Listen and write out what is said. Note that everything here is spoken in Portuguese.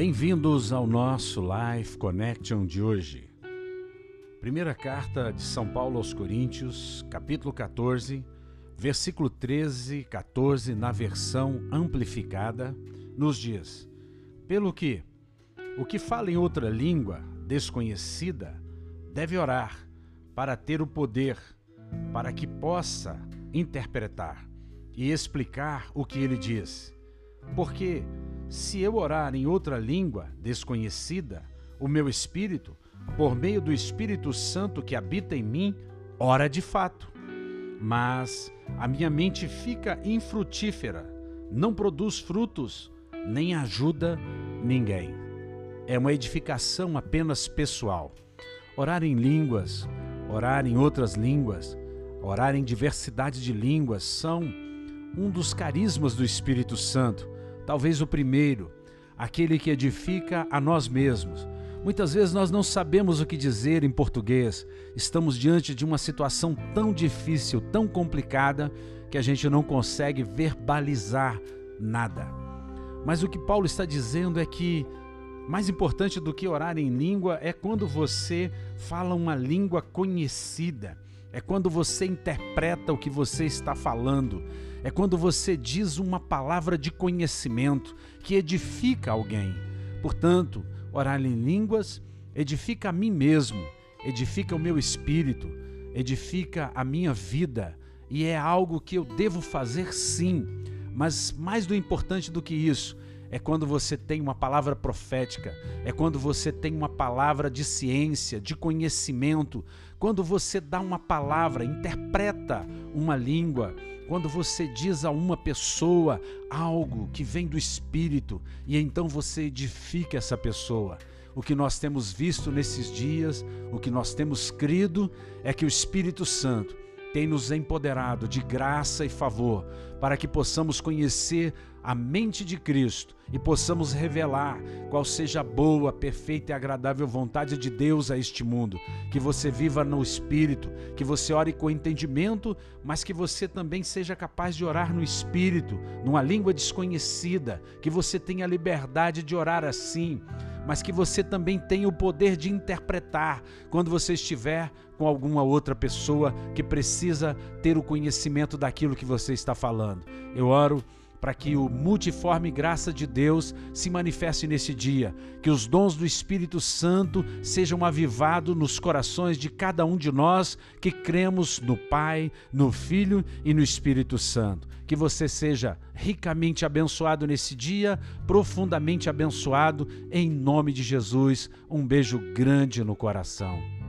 Bem-vindos ao nosso Life Connection de hoje. Primeira carta de São Paulo aos Coríntios, capítulo 14, versículo 13 e 14, na versão amplificada, nos diz: Pelo que o que fala em outra língua desconhecida deve orar para ter o poder, para que possa interpretar e explicar o que ele diz. Porque se eu orar em outra língua desconhecida, o meu espírito, por meio do Espírito Santo que habita em mim, ora de fato. Mas a minha mente fica infrutífera, não produz frutos, nem ajuda ninguém. É uma edificação apenas pessoal. Orar em línguas, orar em outras línguas, orar em diversidade de línguas são um dos carismas do Espírito Santo talvez o primeiro, aquele que edifica a nós mesmos. Muitas vezes nós não sabemos o que dizer em português, estamos diante de uma situação tão difícil, tão complicada, que a gente não consegue verbalizar nada. Mas o que Paulo está dizendo é que mais importante do que orar em língua é quando você fala uma língua conhecida, é quando você interpreta o que você está falando é quando você diz uma palavra de conhecimento que edifica alguém. Portanto, orar em línguas edifica a mim mesmo, edifica o meu espírito, edifica a minha vida e é algo que eu devo fazer sim. Mas mais do importante do que isso, é quando você tem uma palavra profética, é quando você tem uma palavra de ciência, de conhecimento, quando você dá uma palavra, interpreta uma língua, quando você diz a uma pessoa algo que vem do Espírito e então você edifica essa pessoa. O que nós temos visto nesses dias, o que nós temos crido, é que o Espírito Santo tem nos empoderado de graça e favor para que possamos conhecer a mente de Cristo e possamos revelar qual seja a boa, perfeita e agradável vontade de Deus a este mundo. Que você viva no Espírito, que você ore com entendimento, mas que você também seja capaz de orar no Espírito, numa língua desconhecida, que você tenha liberdade de orar assim mas que você também tenha o poder de interpretar quando você estiver com alguma outra pessoa que precisa ter o conhecimento daquilo que você está falando. Eu oro para que o multiforme graça de Deus se manifeste nesse dia, que os dons do Espírito Santo sejam avivados nos corações de cada um de nós que cremos no Pai, no Filho e no Espírito Santo. Que você seja ricamente abençoado nesse dia, profundamente abençoado, em nome de Jesus. Um beijo grande no coração.